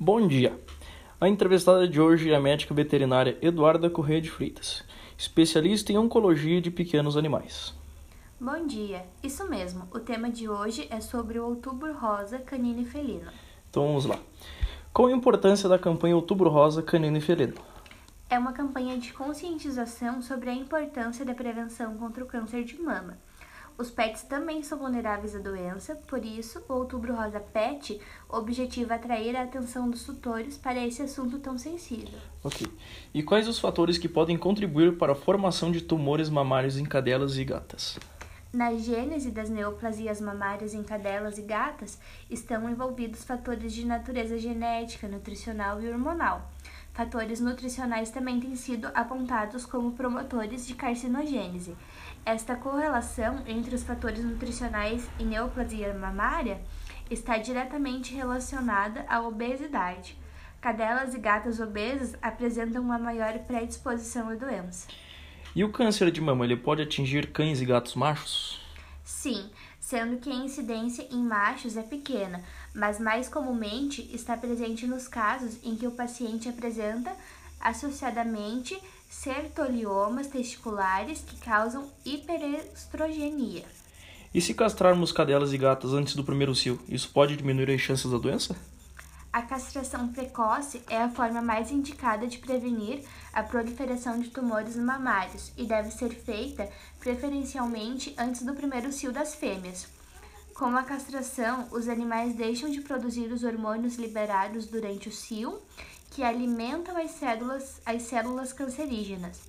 Bom dia. A entrevistada de hoje é a médica veterinária Eduarda Corrêa de Freitas, especialista em oncologia de pequenos animais. Bom dia, isso mesmo. O tema de hoje é sobre o Outubro Rosa Canino e Felino. Então vamos lá. Qual a importância da campanha Outubro Rosa Canino e Felino? É uma campanha de conscientização sobre a importância da prevenção contra o câncer de mama. Os pets também são vulneráveis à doença, por isso, o Outubro Rosa Pet objetiva atrair a atenção dos tutores para esse assunto tão sensível. Ok. E quais os fatores que podem contribuir para a formação de tumores mamários em cadelas e gatas? Na gênese das neoplasias mamárias em cadelas e gatas estão envolvidos fatores de natureza genética, nutricional e hormonal. Fatores nutricionais também têm sido apontados como promotores de carcinogênese. Esta correlação entre os fatores nutricionais e neoplasia mamária está diretamente relacionada à obesidade. Cadelas e gatas obesas apresentam uma maior predisposição à doença. E o câncer de mama, ele pode atingir cães e gatos machos? Sim, sendo que a incidência em machos é pequena, mas mais comumente está presente nos casos em que o paciente apresenta associadamente sertoliomas testiculares que causam hiperestrogenia. E se castrarmos cadelas e gatas antes do primeiro cio, isso pode diminuir as chances da doença? A castração precoce é a forma mais indicada de prevenir a proliferação de tumores mamários e deve ser feita preferencialmente antes do primeiro cio das fêmeas. Com a castração, os animais deixam de produzir os hormônios liberados durante o cio, que alimentam as células, as células cancerígenas.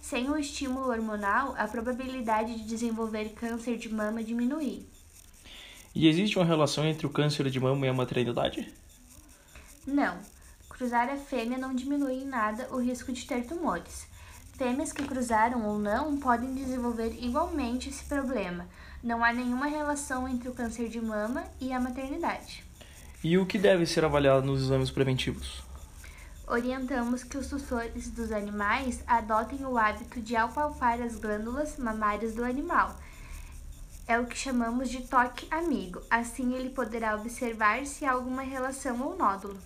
Sem o estímulo hormonal, a probabilidade de desenvolver câncer de mama diminui. E existe uma relação entre o câncer de mama e a maternidade? Não. Cruzar a fêmea não diminui em nada o risco de ter tumores. Fêmeas que cruzaram ou não podem desenvolver igualmente esse problema. Não há nenhuma relação entre o câncer de mama e a maternidade. E o que deve ser avaliado nos exames preventivos? Orientamos que os tutores dos animais adotem o hábito de apalpar as glândulas mamárias do animal. É o que chamamos de toque amigo. Assim ele poderá observar se há alguma relação ou nódulo.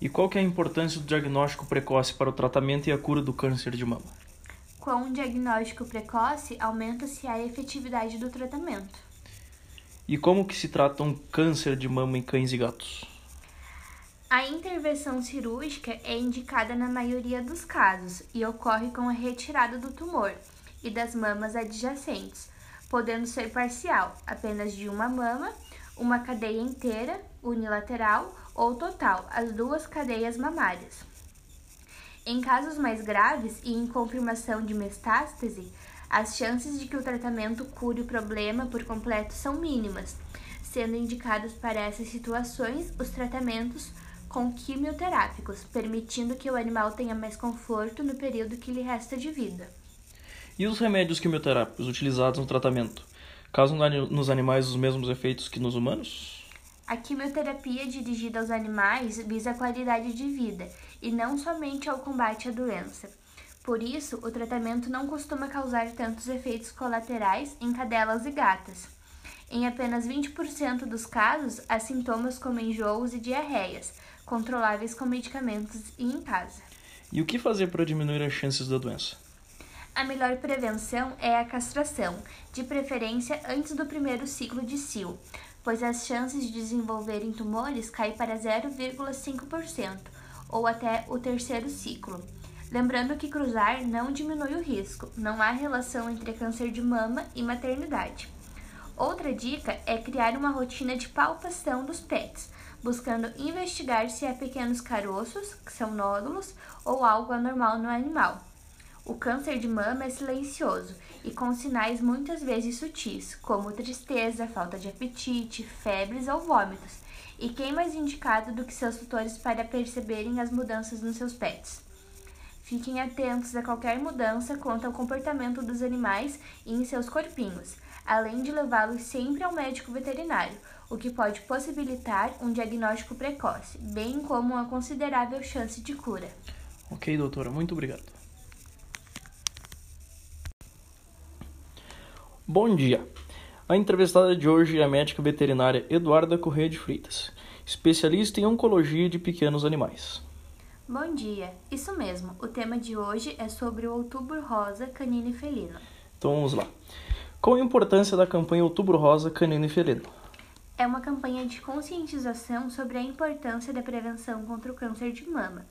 E qual que é a importância do diagnóstico precoce para o tratamento e a cura do câncer de mama? Com um diagnóstico precoce, aumenta-se a efetividade do tratamento. E como que se trata um câncer de mama em cães e gatos? A intervenção cirúrgica é indicada na maioria dos casos e ocorre com a retirada do tumor e das mamas adjacentes, podendo ser parcial, apenas de uma mama, uma cadeia inteira, unilateral ou total, as duas cadeias mamárias. Em casos mais graves e em confirmação de metástase, as chances de que o tratamento cure o problema por completo são mínimas, sendo indicados para essas situações os tratamentos com quimioterápicos, permitindo que o animal tenha mais conforto no período que lhe resta de vida. E os remédios quimioterápicos utilizados no tratamento causam nos animais os mesmos efeitos que nos humanos? A quimioterapia dirigida aos animais visa a qualidade de vida e não somente ao combate à doença. Por isso, o tratamento não costuma causar tantos efeitos colaterais em cadelas e gatas. Em apenas 20% dos casos, há sintomas como enjoos e diarreias, controláveis com medicamentos e em casa. E o que fazer para diminuir as chances da doença? A melhor prevenção é a castração, de preferência antes do primeiro ciclo de cio, pois as chances de desenvolverem tumores caem para 0,5% ou até o terceiro ciclo. Lembrando que cruzar não diminui o risco, não há relação entre câncer de mama e maternidade. Outra dica é criar uma rotina de palpação dos pets, buscando investigar se há pequenos caroços, que são nódulos, ou algo anormal no animal. O câncer de mama é silencioso e com sinais muitas vezes sutis, como tristeza, falta de apetite, febres ou vômitos. E quem mais indicado do que seus tutores para perceberem as mudanças nos seus pets? Fiquem atentos a qualquer mudança quanto ao comportamento dos animais e em seus corpinhos, além de levá-los sempre ao médico veterinário, o que pode possibilitar um diagnóstico precoce, bem como uma considerável chance de cura. Ok, doutora, muito obrigado. Bom dia. A entrevistada de hoje é a médica veterinária Eduarda Corrêa de Freitas, especialista em oncologia de pequenos animais. Bom dia, isso mesmo. O tema de hoje é sobre o Outubro Rosa Canino e Felino. Então vamos lá. Qual a importância da campanha Outubro Rosa Canino e Felino? É uma campanha de conscientização sobre a importância da prevenção contra o câncer de mama.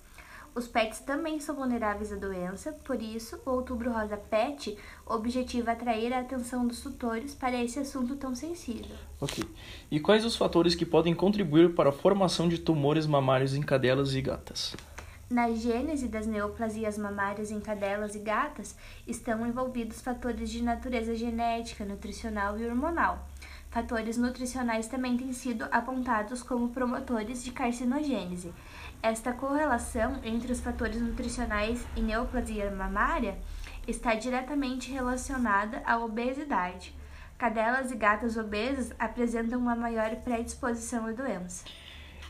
Os pets também são vulneráveis à doença, por isso, o Outubro Rosa Pet objetiva atrair a atenção dos tutores para esse assunto tão sensível. Ok. E quais os fatores que podem contribuir para a formação de tumores mamários em cadelas e gatas? Na gênese das neoplasias mamárias em cadelas e gatas estão envolvidos fatores de natureza genética, nutricional e hormonal. Fatores nutricionais também têm sido apontados como promotores de carcinogênese. Esta correlação entre os fatores nutricionais e neoplasia mamária está diretamente relacionada à obesidade. Cadelas e gatas obesas apresentam uma maior predisposição à doença.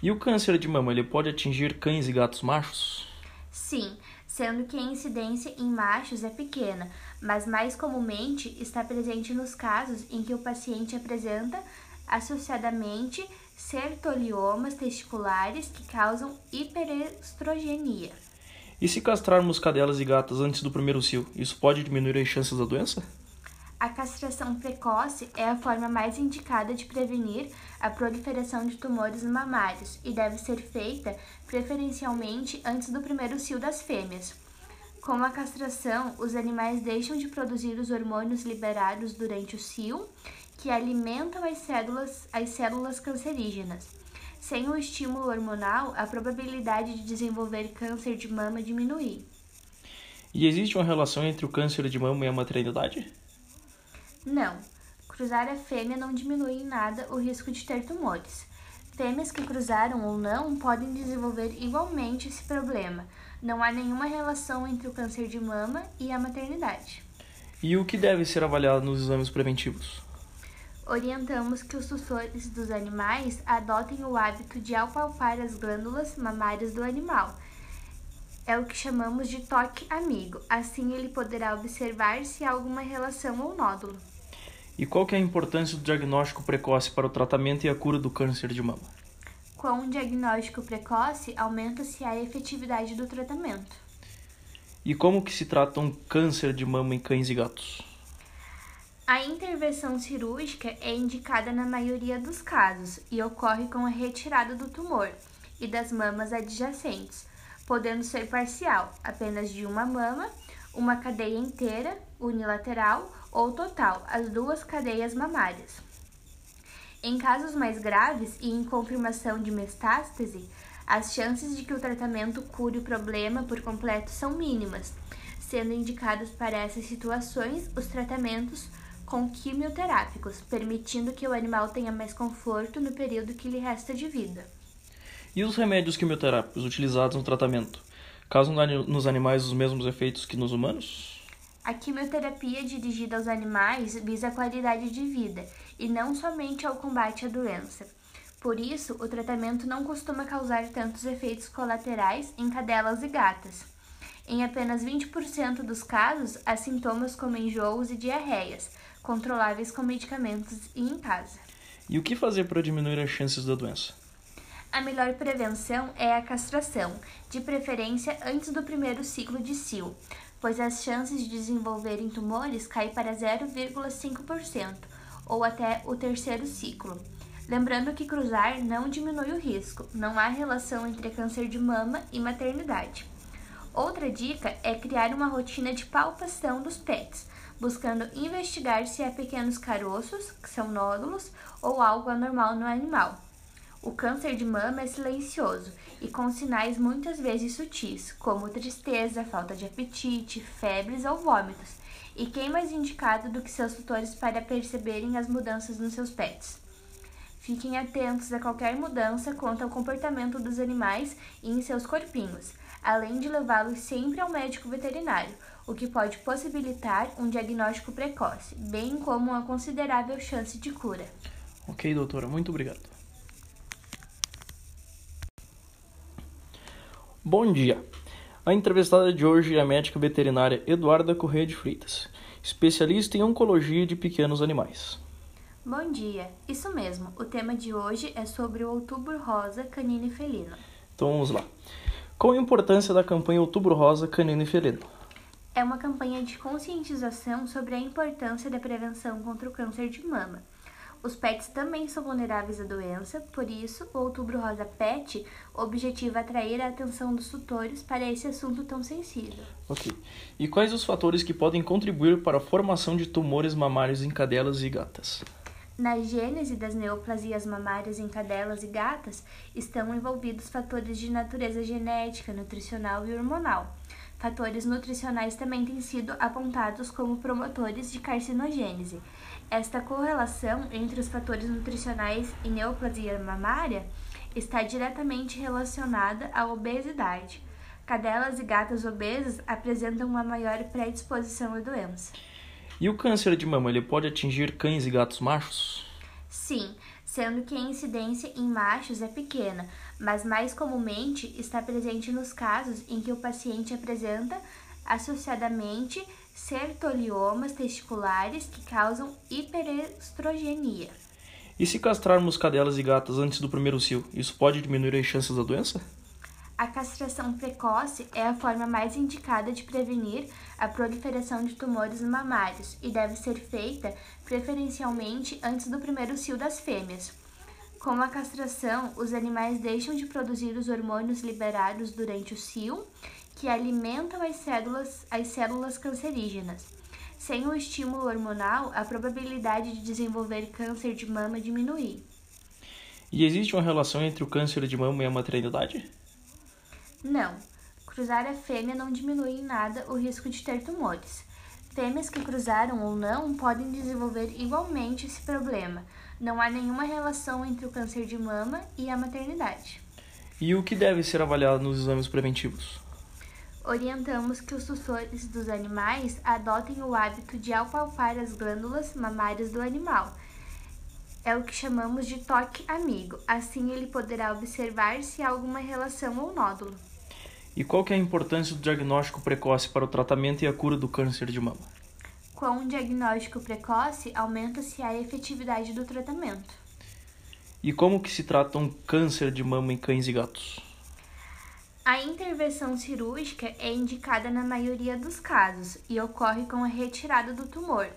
E o câncer de mama, ele pode atingir cães e gatos machos? Sim, sendo que a incidência em machos é pequena, mas mais comumente está presente nos casos em que o paciente apresenta associadamente sertoliomas testiculares que causam hiperestrogenia. E se castrarmos cadelas e gatas antes do primeiro cio, isso pode diminuir as chances da doença? A castração precoce é a forma mais indicada de prevenir a proliferação de tumores mamários e deve ser feita preferencialmente antes do primeiro cio das fêmeas. Com a castração, os animais deixam de produzir os hormônios liberados durante o cio, que alimentam as células, as células cancerígenas. Sem o estímulo hormonal, a probabilidade de desenvolver câncer de mama diminui. E existe uma relação entre o câncer de mama e a maternidade? Não, cruzar a fêmea não diminui em nada o risco de ter tumores. Fêmeas que cruzaram ou não podem desenvolver igualmente esse problema. Não há nenhuma relação entre o câncer de mama e a maternidade. E o que deve ser avaliado nos exames preventivos? Orientamos que os tutores dos animais adotem o hábito de apalpar as glândulas mamárias do animal. É o que chamamos de toque amigo. Assim ele poderá observar se há alguma relação ou nódulo. E qual que é a importância do diagnóstico precoce para o tratamento e a cura do câncer de mama? Com um diagnóstico precoce, aumenta-se a efetividade do tratamento. E como que se trata um câncer de mama em cães e gatos? A intervenção cirúrgica é indicada na maioria dos casos e ocorre com a retirada do tumor e das mamas adjacentes, podendo ser parcial, apenas de uma mama, uma cadeia inteira, unilateral ou total, as duas cadeias mamárias. Em casos mais graves e em confirmação de metástase, as chances de que o tratamento cure o problema por completo são mínimas, sendo indicados para essas situações os tratamentos com quimioterápicos, permitindo que o animal tenha mais conforto no período que lhe resta de vida. E os remédios quimioterápicos utilizados no tratamento causam nos animais os mesmos efeitos que nos humanos? A quimioterapia dirigida aos animais visa a qualidade de vida e não somente ao combate à doença. Por isso, o tratamento não costuma causar tantos efeitos colaterais em cadelas e gatas. Em apenas 20% dos casos, há sintomas como enjoos e diarreias, controláveis com medicamentos e em casa. E o que fazer para diminuir as chances da doença? A melhor prevenção é a castração, de preferência antes do primeiro ciclo de cio, pois as chances de desenvolverem tumores caem para 0,5% ou até o terceiro ciclo. Lembrando que cruzar não diminui o risco, não há relação entre câncer de mama e maternidade. Outra dica é criar uma rotina de palpação dos pets, buscando investigar se há pequenos caroços, que são nódulos, ou algo anormal no animal. O câncer de mama é silencioso e com sinais muitas vezes sutis, como tristeza, falta de apetite, febres ou vômitos. E quem mais indicado do que seus tutores para perceberem as mudanças nos seus pets? Fiquem atentos a qualquer mudança quanto ao comportamento dos animais e em seus corpinhos, além de levá-los sempre ao médico veterinário, o que pode possibilitar um diagnóstico precoce, bem como uma considerável chance de cura. Ok, doutora, muito obrigado. Bom dia. A entrevistada de hoje é a médica veterinária Eduarda Corrêa de Freitas, especialista em oncologia de pequenos animais. Bom dia, isso mesmo. O tema de hoje é sobre o Outubro Rosa Canino e Felino. Então vamos lá. Qual a importância da campanha Outubro Rosa Canino e Felino? É uma campanha de conscientização sobre a importância da prevenção contra o câncer de mama. Os pets também são vulneráveis à doença, por isso, o Outubro Rosa Pet objetiva atrair a atenção dos tutores para esse assunto tão sensível. Ok. E quais os fatores que podem contribuir para a formação de tumores mamários em cadelas e gatas? Na gênese das neoplasias mamárias em cadelas e gatas estão envolvidos fatores de natureza genética, nutricional e hormonal. Fatores nutricionais também têm sido apontados como promotores de carcinogênese. Esta correlação entre os fatores nutricionais e neoplasia mamária está diretamente relacionada à obesidade. Cadelas e gatas obesas apresentam uma maior predisposição à doença. E o câncer de mama, ele pode atingir cães e gatos machos? Sim, sendo que a incidência em machos é pequena, mas mais comumente está presente nos casos em que o paciente apresenta associadamente sertoliomas testiculares que causam hiperestrogenia. E se castrarmos cadelas e gatas antes do primeiro cio, isso pode diminuir as chances da doença? A castração precoce é a forma mais indicada de prevenir a proliferação de tumores mamários e deve ser feita preferencialmente antes do primeiro cio das fêmeas. Com a castração, os animais deixam de produzir os hormônios liberados durante o cio, que alimentam as células, as células cancerígenas. Sem o estímulo hormonal, a probabilidade de desenvolver câncer de mama diminui. E existe uma relação entre o câncer de mama e a maternidade? Não, cruzar a fêmea não diminui em nada o risco de ter tumores. Fêmeas que cruzaram ou não podem desenvolver igualmente esse problema. Não há nenhuma relação entre o câncer de mama e a maternidade. E o que deve ser avaliado nos exames preventivos? Orientamos que os tutores dos animais adotem o hábito de apalpar as glândulas mamárias do animal. É o que chamamos de toque amigo. Assim ele poderá observar se há alguma relação ou nódulo. E qual que é a importância do diagnóstico precoce para o tratamento e a cura do câncer de mama? Com um diagnóstico precoce, aumenta-se a efetividade do tratamento. E como que se trata um câncer de mama em cães e gatos? A intervenção cirúrgica é indicada na maioria dos casos e ocorre com a retirada do tumor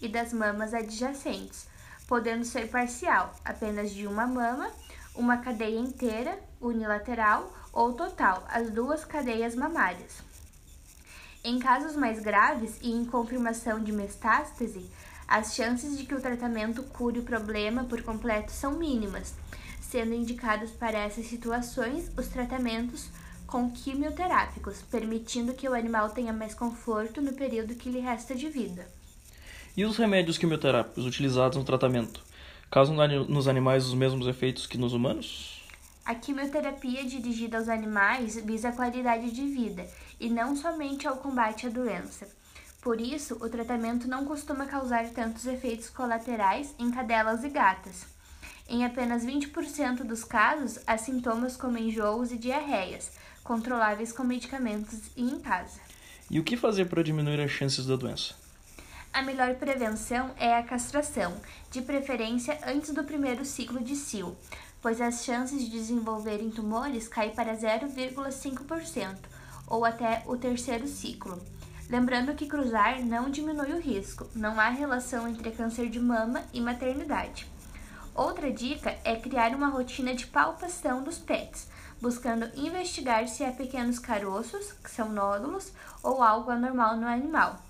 e das mamas adjacentes, podendo ser parcial, apenas de uma mama, uma cadeia inteira, unilateral ou total, as duas cadeias mamárias. Em casos mais graves e em confirmação de metástase, as chances de que o tratamento cure o problema por completo são mínimas, sendo indicados para essas situações os tratamentos com quimioterápicos, permitindo que o animal tenha mais conforto no período que lhe resta de vida. E os remédios quimioterápicos utilizados no tratamento causam nos animais os mesmos efeitos que nos humanos? A quimioterapia dirigida aos animais visa a qualidade de vida e não somente ao combate à doença. Por isso, o tratamento não costuma causar tantos efeitos colaterais em cadelas e gatas. Em apenas 20% dos casos, há sintomas como enjoos e diarreias, controláveis com medicamentos e em casa. E o que fazer para diminuir as chances da doença? A melhor prevenção é a castração, de preferência antes do primeiro ciclo de cio, pois as chances de desenvolverem tumores caem para 0,5% ou até o terceiro ciclo. Lembrando que cruzar não diminui o risco, não há relação entre câncer de mama e maternidade. Outra dica é criar uma rotina de palpação dos pets, buscando investigar se há pequenos caroços, que são nódulos, ou algo anormal no animal.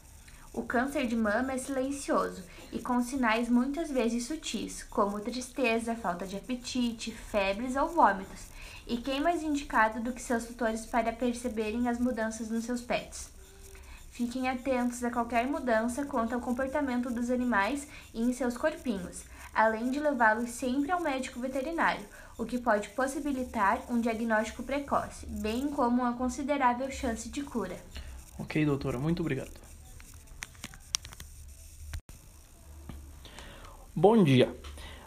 O câncer de mama é silencioso e com sinais muitas vezes sutis, como tristeza, falta de apetite, febres ou vômitos. E quem mais indicado do que seus tutores para perceberem as mudanças nos seus pets? Fiquem atentos a qualquer mudança quanto ao comportamento dos animais e em seus corpinhos, além de levá-los sempre ao médico veterinário, o que pode possibilitar um diagnóstico precoce, bem como uma considerável chance de cura. Ok, doutora, muito obrigado. Bom dia.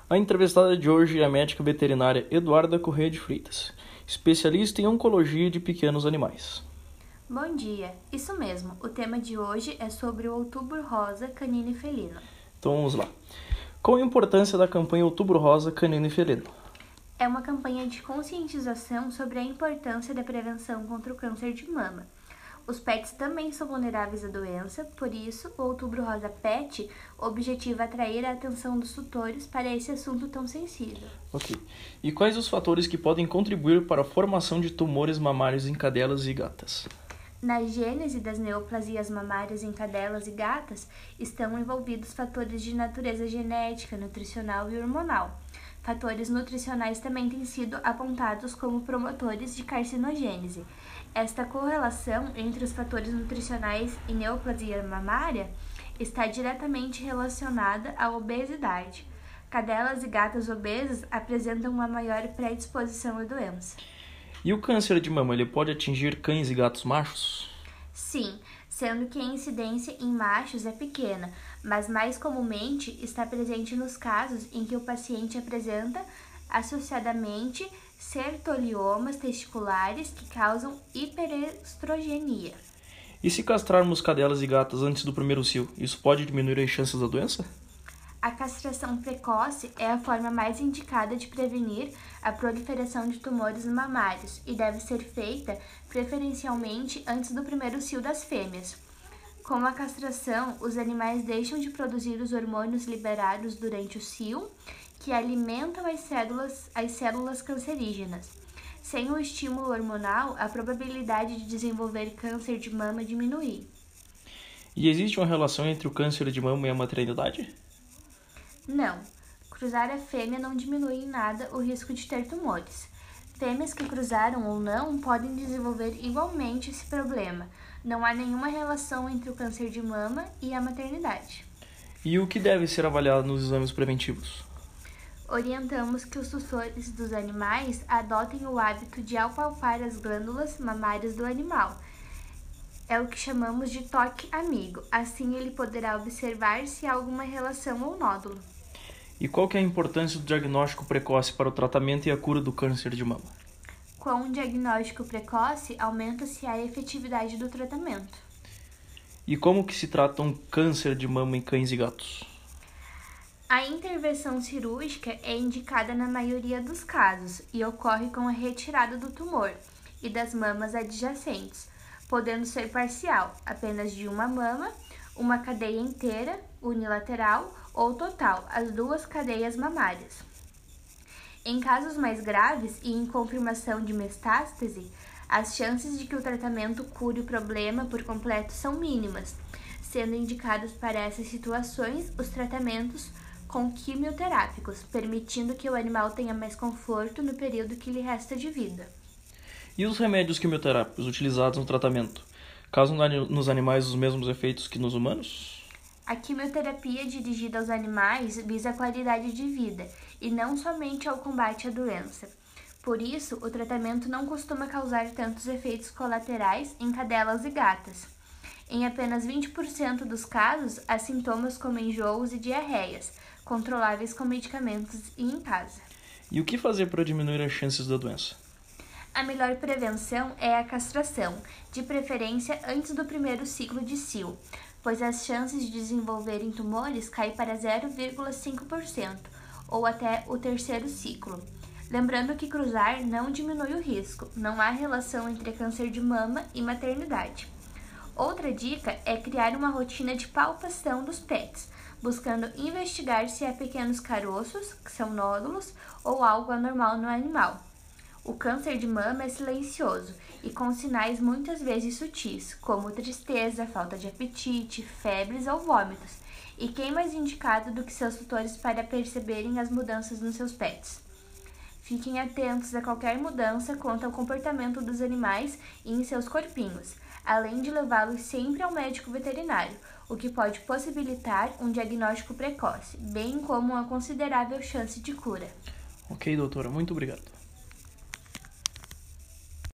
A entrevistada de hoje é a médica veterinária Eduarda Corrêa de Freitas, especialista em oncologia de pequenos animais. Bom dia, isso mesmo. O tema de hoje é sobre o outubro rosa canino e felino. Então vamos lá. Qual a importância da campanha Outubro Rosa Canino e Felino? É uma campanha de conscientização sobre a importância da prevenção contra o câncer de mama. Os pets também são vulneráveis à doença, por isso, o Outubro Rosa Pet objetiva atrair a atenção dos tutores para esse assunto tão sensível. Ok. E quais os fatores que podem contribuir para a formação de tumores mamários em cadelas e gatas? Na gênese das neoplasias mamárias em cadelas e gatas estão envolvidos fatores de natureza genética, nutricional e hormonal. Fatores nutricionais também têm sido apontados como promotores de carcinogênese. Esta correlação entre os fatores nutricionais e neoplasia mamária está diretamente relacionada à obesidade. Cadelas e gatas obesas apresentam uma maior predisposição à doença. E o câncer de mama ele pode atingir cães e gatos machos? Sim, sendo que a incidência em machos é pequena, mas mais comumente está presente nos casos em que o paciente apresenta associadamente sertoliomas testiculares que causam hiperestrogenia. E se castrarmos cadelas e gatas antes do primeiro cio, isso pode diminuir as chances da doença? A castração precoce é a forma mais indicada de prevenir a proliferação de tumores mamários e deve ser feita preferencialmente antes do primeiro cio das fêmeas. Com a castração, os animais deixam de produzir os hormônios liberados durante o cio que alimentam as células, as células cancerígenas. Sem o estímulo hormonal, a probabilidade de desenvolver câncer de mama diminui. E existe uma relação entre o câncer de mama e a maternidade? Não. Cruzar a fêmea não diminui em nada o risco de ter tumores. Fêmeas que cruzaram ou não podem desenvolver igualmente esse problema. Não há nenhuma relação entre o câncer de mama e a maternidade. E o que deve ser avaliado nos exames preventivos? orientamos que os tutores dos animais adotem o hábito de apalpar as glândulas mamárias do animal. É o que chamamos de toque amigo. Assim ele poderá observar se há alguma relação ou nódulo. E qual que é a importância do diagnóstico precoce para o tratamento e a cura do câncer de mama? Com um diagnóstico precoce, aumenta-se a efetividade do tratamento. E como que se trata um câncer de mama em cães e gatos? A intervenção cirúrgica é indicada na maioria dos casos e ocorre com a retirada do tumor e das mamas adjacentes, podendo ser parcial, apenas de uma mama, uma cadeia inteira, unilateral ou total, as duas cadeias mamárias. Em casos mais graves e em confirmação de metástase, as chances de que o tratamento cure o problema por completo são mínimas, sendo indicados para essas situações os tratamentos com quimioterápicos, permitindo que o animal tenha mais conforto no período que lhe resta de vida. E os remédios quimioterápicos utilizados no tratamento causam nos animais os mesmos efeitos que nos humanos? A quimioterapia dirigida aos animais visa a qualidade de vida e não somente ao combate à doença. Por isso, o tratamento não costuma causar tantos efeitos colaterais em cadelas e gatas. Em apenas 20% dos casos, há sintomas como enjoos e diarreias, controláveis com medicamentos e em casa. E o que fazer para diminuir as chances da doença? A melhor prevenção é a castração, de preferência antes do primeiro ciclo de cio, pois as chances de desenvolverem tumores caem para 0,5% ou até o terceiro ciclo. Lembrando que cruzar não diminui o risco, não há relação entre câncer de mama e maternidade. Outra dica é criar uma rotina de palpação dos pets, buscando investigar se há pequenos caroços, que são nódulos, ou algo anormal no animal. O câncer de mama é silencioso e com sinais muitas vezes sutis, como tristeza, falta de apetite, febres ou vômitos. E quem mais indicado do que seus tutores para perceberem as mudanças nos seus pets? Fiquem atentos a qualquer mudança quanto ao comportamento dos animais e em seus corpinhos, além de levá-los sempre ao médico veterinário, o que pode possibilitar um diagnóstico precoce, bem como uma considerável chance de cura. Ok, doutora, muito obrigado.